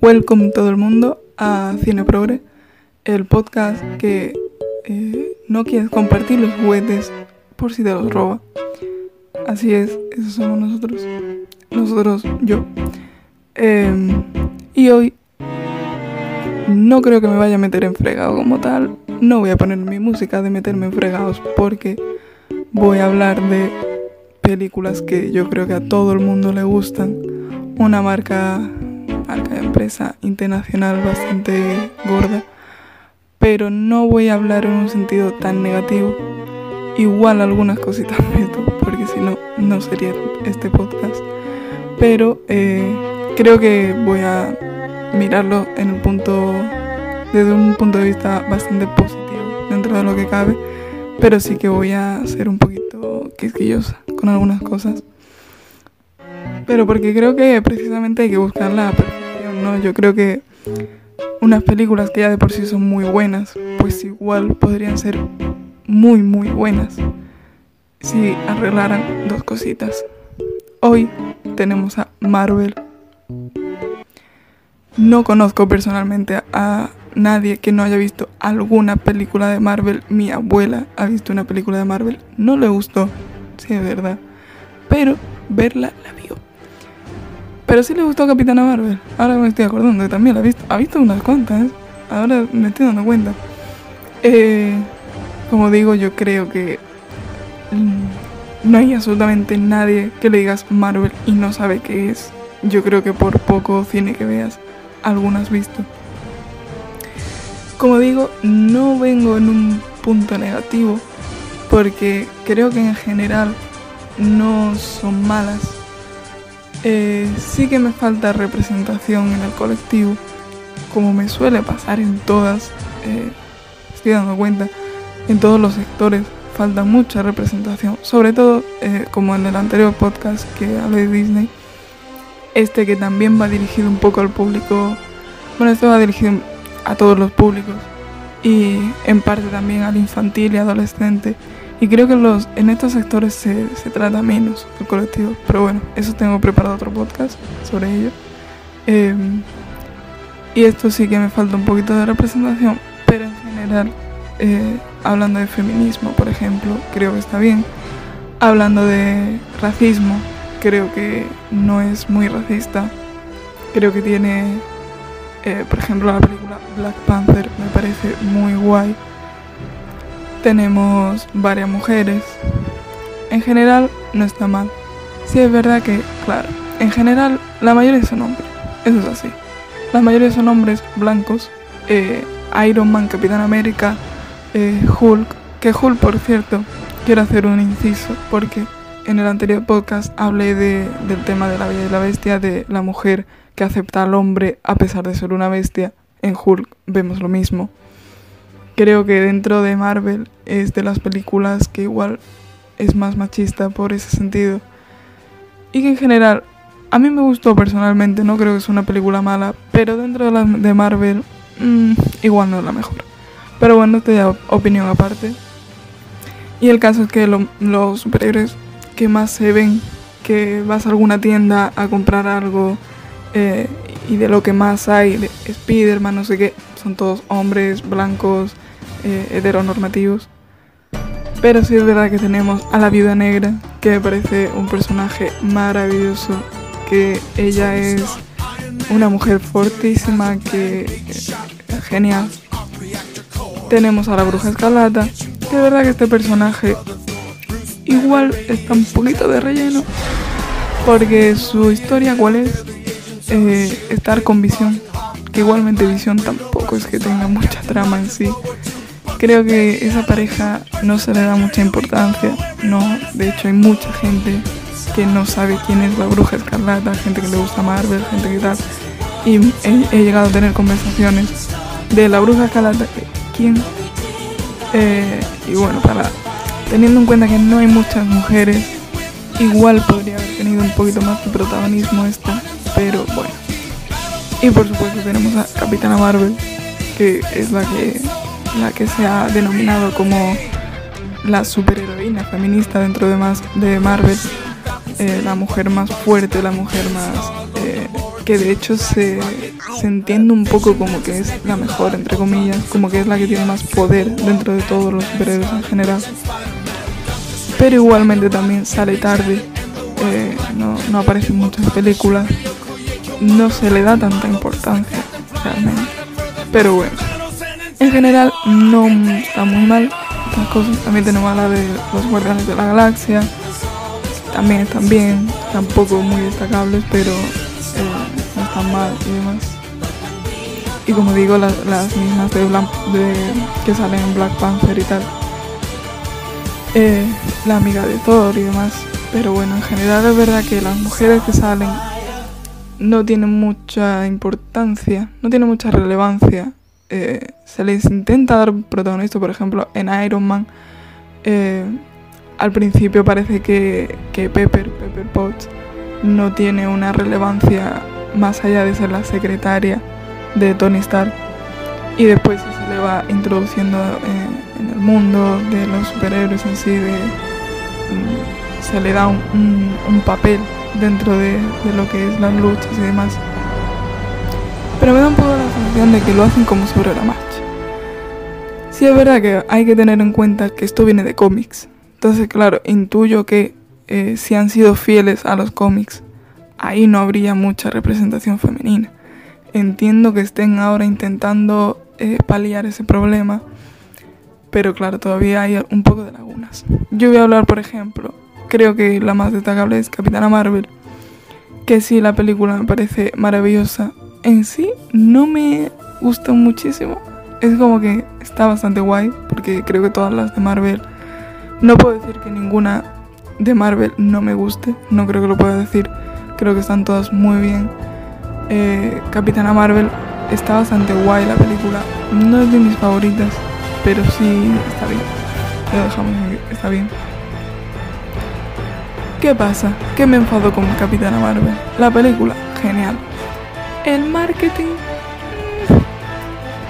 Welcome todo el mundo a Cine Progre, el podcast que eh, no quieres compartir los juguetes por si te los roba. Así es, esos somos nosotros. Nosotros, yo. Em, y hoy no creo que me vaya a meter en fregado como tal. No voy a poner mi música de meterme en fregados porque voy a hablar de películas que yo creo que a todo el mundo le gustan. Una marca, marca empresa internacional bastante gorda. Pero no voy a hablar en un sentido tan negativo. Igual algunas cositas porque si no, no sería este podcast. Pero eh, creo que voy a mirarlo en el punto, desde un punto de vista bastante positivo, dentro de lo que cabe. Pero sí que voy a ser un poquito quisquillosa con algunas cosas. Pero porque creo que precisamente hay que buscar la ¿no? Yo creo que unas películas que ya de por sí son muy buenas, pues igual podrían ser muy, muy buenas si arreglaran dos cositas. Hoy tenemos a Marvel. No conozco personalmente a nadie que no haya visto alguna película de Marvel. Mi abuela ha visto una película de Marvel. No le gustó, sí, es verdad. Pero verla la vio. Pero sí le gustó Capitana Marvel. Ahora me estoy acordando que también la ha visto. Ha visto unas cuantas. Ahora me estoy dando cuenta. Eh, como digo, yo creo que mm, no hay absolutamente nadie que le digas Marvel y no sabe qué es. Yo creo que por poco cine que veas, algunas visto. Como digo, no vengo en un punto negativo porque creo que en general no son malas. Eh, sí que me falta representación en el colectivo, como me suele pasar en todas, eh, estoy dando cuenta, en todos los sectores falta mucha representación, sobre todo eh, como en el anterior podcast que hablé de Disney, este que también va dirigido un poco al público, bueno, este va dirigido a todos los públicos y en parte también al infantil y adolescente. Y creo que los, en estos sectores se, se trata menos el colectivo. Pero bueno, eso tengo preparado otro podcast sobre ello. Eh, y esto sí que me falta un poquito de representación, pero en general, eh, hablando de feminismo, por ejemplo, creo que está bien. Hablando de racismo, creo que no es muy racista. Creo que tiene, eh, por ejemplo, la película Black Panther me parece muy guay. Tenemos varias mujeres. En general no está mal. Sí es verdad que, claro, en general la mayoría son hombres. Eso es así. La mayoría son hombres blancos. Eh, Iron Man, Capitán América, eh, Hulk. Que Hulk, por cierto, quiero hacer un inciso porque en el anterior podcast hablé de, del tema de la Bella y la Bestia, de la mujer que acepta al hombre a pesar de ser una bestia. En Hulk vemos lo mismo. Creo que dentro de Marvel es de las películas que igual es más machista por ese sentido. Y que en general a mí me gustó personalmente, no creo que es una película mala, pero dentro de, de Marvel mmm, igual no es la mejor. Pero bueno, esto ya opinión aparte. Y el caso es que lo, los superhéroes que más se ven, que vas a alguna tienda a comprar algo eh, y de lo que más hay, de Spider-Man, no sé qué, son todos hombres blancos, eh, heteronormativos. Pero sí es verdad que tenemos a la viuda negra, que me parece un personaje maravilloso, que ella es una mujer fortísima, que es genial. Tenemos a la bruja escarlata, que es verdad que este personaje igual está un poquito de relleno, porque su historia cuál es eh, estar con visión, que igualmente visión tampoco es que tenga mucha trama en sí. Creo que esa pareja no se le da mucha importancia, no, de hecho hay mucha gente que no sabe quién es la bruja escarlata, gente que le gusta Marvel, gente que tal. Y he, llegado a tener conversaciones de la bruja escarlata, quién. Eh, y bueno, para teniendo en cuenta que no hay muchas mujeres, igual podría haber tenido un poquito más de protagonismo esta, pero bueno. Y por supuesto tenemos a Capitana Marvel, que es la que, la que se ha denominado como la superheroína feminista dentro de, más, de Marvel. Eh, la mujer más fuerte, la mujer más eh, que de hecho se, se entiende un poco como que es la mejor, entre comillas, como que es la que tiene más poder dentro de todos los superhéroes en general. Pero igualmente también sale tarde, eh, no, no aparece en muchas películas, no se le da tanta importancia realmente. Pero bueno, en general no está muy mal estas cosas. También tenemos a la de los Guardianes de la Galaxia, también están bien, tampoco muy destacables, pero eh, no están mal y demás. Y como digo, las, las mismas de, de, que salen en Black Panther y tal. Eh, la amiga de Thor y demás. Pero bueno, en general es verdad que las mujeres que salen no tienen mucha importancia, no tienen mucha relevancia. Eh, se les intenta dar protagonista, por ejemplo, en Iron Man. Eh, al principio parece que, que Pepper, Pepper Potts, no tiene una relevancia más allá de ser la secretaria de Tony Stark. Y después se le va introduciendo en, el mundo de los superhéroes en sí, de, mm, se le da un, papel dentro de, lo que es las luchas y demás. Pero me da un poco de que lo hacen como sobre la marcha. Sí es verdad que hay que tener en cuenta que esto viene de cómics. Entonces, claro, intuyo que eh, si han sido fieles a los cómics, ahí no habría mucha representación femenina. Entiendo que estén ahora intentando eh, paliar ese problema, pero claro, todavía hay un poco de lagunas. Yo voy a hablar, por ejemplo, creo que la más destacable es Capitana Marvel, que sí, la película me parece maravillosa. En sí, no me gusta muchísimo. Es como que está bastante guay, porque creo que todas las de Marvel, no puedo decir que ninguna de Marvel no me guste, no creo que lo pueda decir, creo que están todas muy bien. Eh, Capitana Marvel está bastante guay la película, no es de mis favoritas, pero sí está bien, lo dejamos aquí, está bien. ¿Qué pasa? ¿Qué me enfado con Capitana Marvel? La película, genial. El marketing,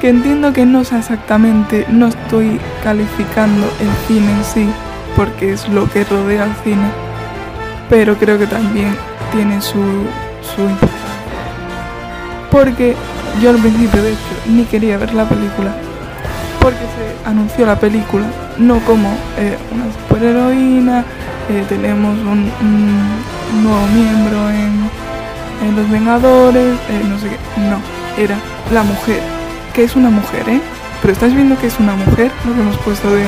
que entiendo que no sea exactamente, no estoy calificando el cine en sí, porque es lo que rodea al cine, pero creo que también tiene su, su. Porque yo al principio, de hecho, ni quería ver la película, porque se anunció la película no como eh, una superheroína, eh, tenemos un, nuevo miembro en, en Los Vengadores, eh, no sé qué, no, era la mujer, que es una mujer, ¿eh? Pero estáis viendo que es una mujer, lo que hemos puesto de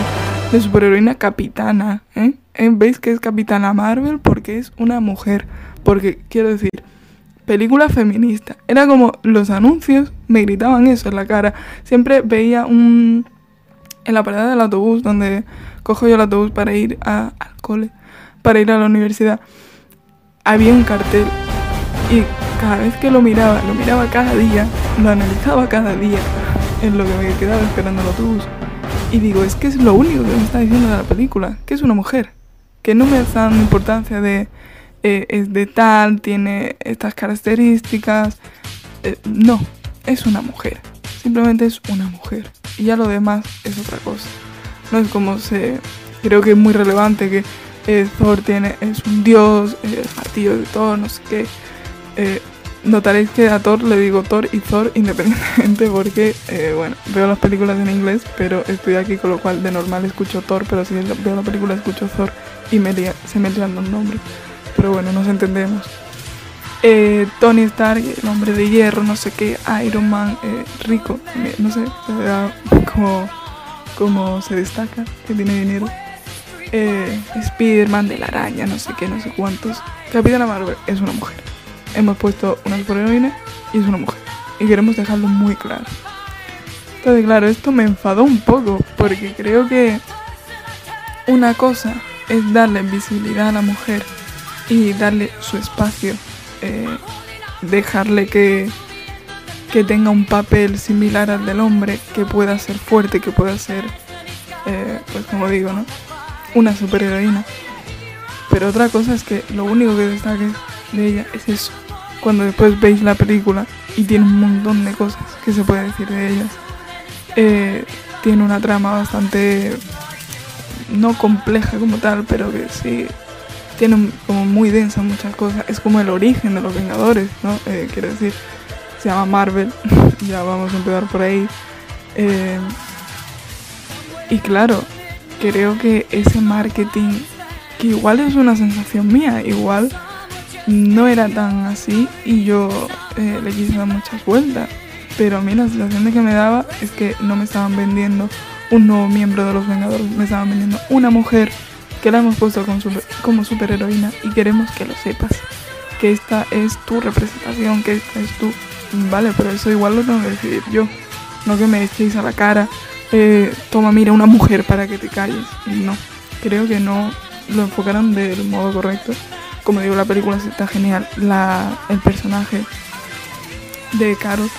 de superheroína capitana, ¿eh? ¿eh? ¿Veis que es capitana Marvel? Porque es una mujer. Porque, quiero decir, película feminista. Era como los anuncios me gritaban eso en la cara. Siempre veía un... En la parada del autobús, donde cojo yo el autobús para ir a, al cole, para ir a la universidad, había un cartel. Y cada vez que lo miraba, lo miraba cada día, lo analizaba cada día, en lo que me quedaba esperando el autobús. Y digo, es que es lo único que me está diciendo de la película, que es una mujer. Que no me dan importancia de eh, es de tal, tiene estas características. Eh, no, es una mujer. Simplemente es una mujer. Y ya lo demás es otra cosa. No es como se. Creo que es muy relevante que eh, Thor tiene, es un dios, el martillo de Thor, no sé qué. Notaréis que a Thor le digo Thor y Thor independientemente porque, eh, bueno, veo las películas en inglés, pero estoy aquí con lo cual de normal escucho Thor, pero si veo la película escucho Thor y me se me lían los nombres. Pero bueno, nos entendemos. Eh, Tony Stark, el hombre de hierro, no sé qué, Iron Man, eh, rico, no sé, como se destaca, que tiene dinero. Eh, Spider-Man de la araña, no sé qué, no sé cuántos. Capitana Marvel es una mujer hemos puesto una superheroína y es una mujer. Y queremos dejarlo muy claro. Entonces, claro, esto me enfadó un poco porque creo que una cosa es darle visibilidad a la mujer y darle su espacio, eh, dejarle que, que tenga un papel similar al del hombre, que pueda ser fuerte, que pueda ser, eh, pues como digo, ¿no? Una superheroína. Pero otra cosa es que lo único que destaque de ella es eso. Cuando después veis la película y tiene un montón de cosas que se puede decir de ellas. Eh, tiene una trama bastante no compleja como tal, pero que sí tiene como muy densa muchas cosas. Es como el origen de los Vengadores, ¿no? Eh, quiero decir, se llama Marvel, ya vamos a empezar por ahí. Eh, y claro, creo que ese marketing, que igual es una sensación mía, igual no era tan así y yo eh, le quise dar muchas vueltas. Pero a mí la sensación de que me daba es que no me estaban vendiendo un nuevo miembro de los Vengadores, me estaban vendiendo una mujer que la hemos puesto como, super, como superheroína y queremos que lo sepas. Que esta es tu representación, que esta es tu... Vale, pero eso igual lo tengo que decidir yo. No que me echéis a la cara, eh, toma, mira, una mujer para que te calles. No, creo que no lo enfocaron del modo correcto. Como digo, la película está genial. La, el personaje de Carol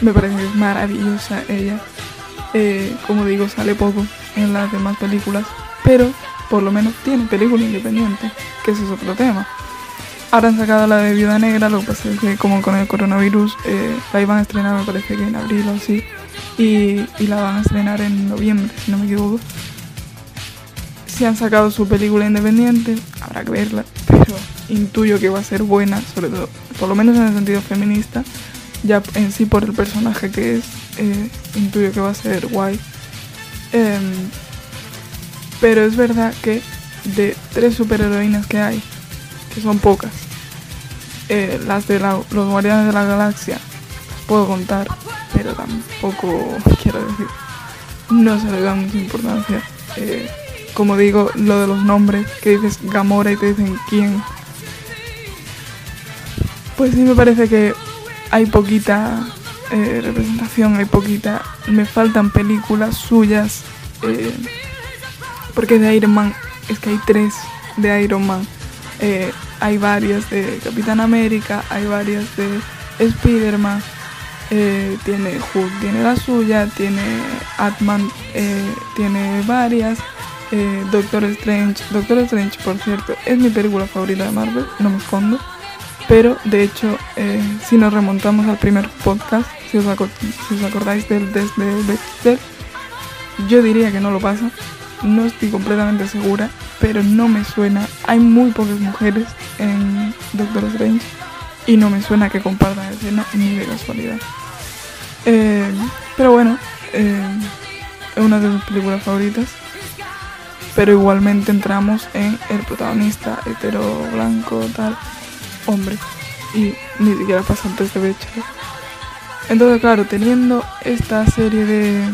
me parece maravillosa ella. Eh, como digo, sale poco en las demás películas, pero por lo menos tiene película independiente, que ese es otro tema. Ahora han sacado la de Viuda Negra, lo que pasa es que como con el coronavirus eh, la iban a estrenar me parece que en abril o así, y, y, la van a estrenar en noviembre, si no me equivoco. Si han sacado su película independiente, habrá que verla, pero intuyo que va a ser buena, sobre todo, por lo menos en el sentido feminista, ya en sí por el personaje que es, eh, intuyo que va a ser guay. Eh, pero es verdad que de tres superheroínas que hay, que son pocas, eh, las de la, los Guardianes de la Galaxia, las puedo contar, pero tampoco quiero decir, no se le da mucha importancia. Como digo, lo de los nombres, que dices Gamora y te dicen quién. Pues sí me parece que hay poquita eh, representación, hay poquita. Me faltan películas suyas. Eh, porque de Iron Man es que hay tres de Iron Man. Eh, hay varias de Capitán América, hay varias de Spider-Man. Tiene Hulk, tiene la suya, tiene Atman, tiene varias. Eh, Doctor Strange, Doctor Strange, por cierto, es mi película favorita de Marvel, no me escondo. Pero de hecho, eh, si nos remontamos al primer podcast, si os, acordáis del desde Dexter, yo diría que no lo pasa. No estoy completamente segura, pero no me suena. Hay muy pocas mujeres en Doctor Strange y no me suena que compartan escena ni de casualidad. Eh, pero bueno, es una de mis películas favoritas. Pero igualmente entramos en el protagonista hetero, blanco, tal, hombre. Y ni siquiera pasa antes de Bachelor. Entonces, claro, teniendo esta serie de.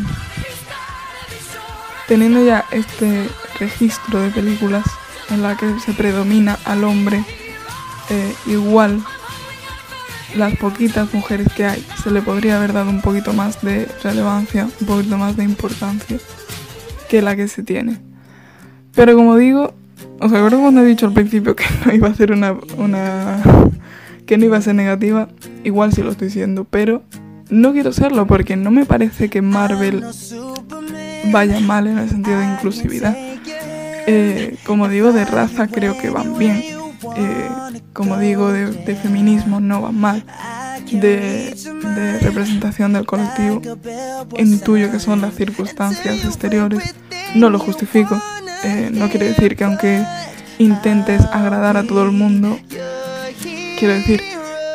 Teniendo ya este registro de películas en la que se predomina al hombre eh, igual las poquitas mujeres que hay se le podría haber dado un poquito más de relevancia, un poquito más de importancia que la que se tiene. Pero como digo, os acuerdo cuando he dicho al principio que no iba a ser una, una que no iba a ser negativa, igual sí lo estoy diciendo, pero no quiero serlo porque no me parece que Marvel vaya mal en el sentido de inclusividad. Eh, como digo, de raza creo que van bien. Eh, como digo, de, feminismo no van mal. De, de, representación del colectivo, intuyo que son las circunstancias exteriores. No lo justifico. Eh, no quiere decir que aunque intentes agradar a todo el mundo, quiero decir,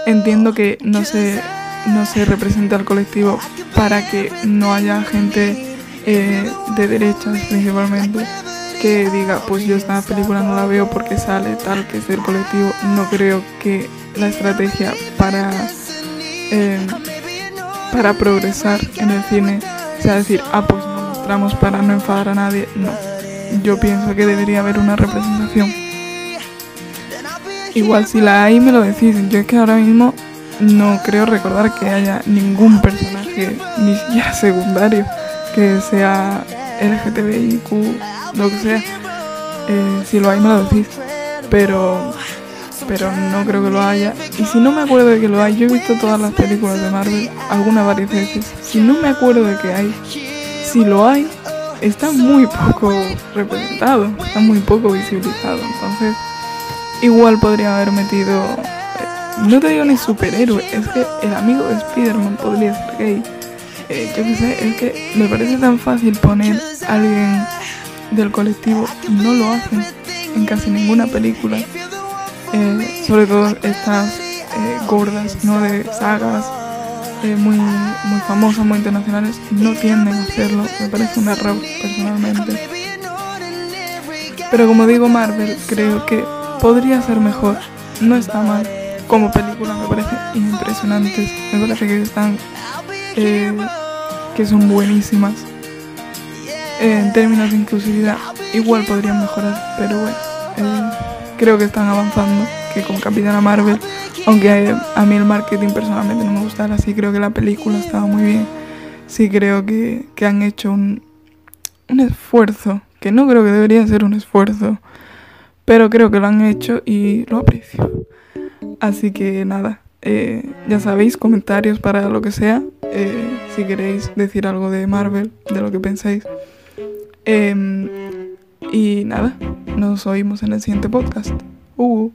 entiendo que no se, no se representa al colectivo para que no haya gente eh, de derechas principalmente que diga, pues yo esta película no la veo porque sale tal que es del colectivo. No creo que la estrategia para, eh, para progresar en el cine sea decir, ah, pues no mostramos para no enfadar a nadie. No, yo pienso que debería haber una representación. Igual si la hay me lo decís, yo es que ahora mismo no creo recordar que haya ningún personaje, ni siquiera secundario, que sea LGTBIQ, lo que sea. Eh, si lo hay me lo decís. Pero, pero no creo que lo haya. Y si no me acuerdo de que lo hay, yo he visto todas las películas de Marvel, algunas varias veces. Si no me acuerdo de que hay, si lo hay, está muy poco representado, está muy poco visibilizado. Entonces, igual podría haber metido, no te digo ni superhéroe, es que el amigo de Spider-Man podría ser gay. Eh, yo qué sé, es que me parece tan fácil poner a alguien del colectivo y no lo hacen. en casi ninguna película, eh, sobre todo estas eh, gordas, ¿no? De sagas eh, muy, muy famosas, muy internacionales, no tienden a hacerlo. Me parece un error, personalmente. Pero como digo, Marvel creo que podría ser mejor. No está mal. Como película me parece impresionantes. Me parece que están. Eh, que son buenísimas. en términos de inclusividad, igual podrían mejorar, pero bueno, creo que están avanzando. Que con Capitana Marvel aunque a, mí el marketing personalmente no me gustara, así creo que la película estaba muy bien. Sí creo que, han hecho un, un esfuerzo, que no creo que debería ser un esfuerzo, pero creo que lo han hecho y lo aprecio. Así que nada, eh, ya sabéis, comentarios para lo que sea, eh, si queréis decir algo de Marvel, de lo que pensáis. Em, y nada, nos oímos en el siguiente podcast. Uh.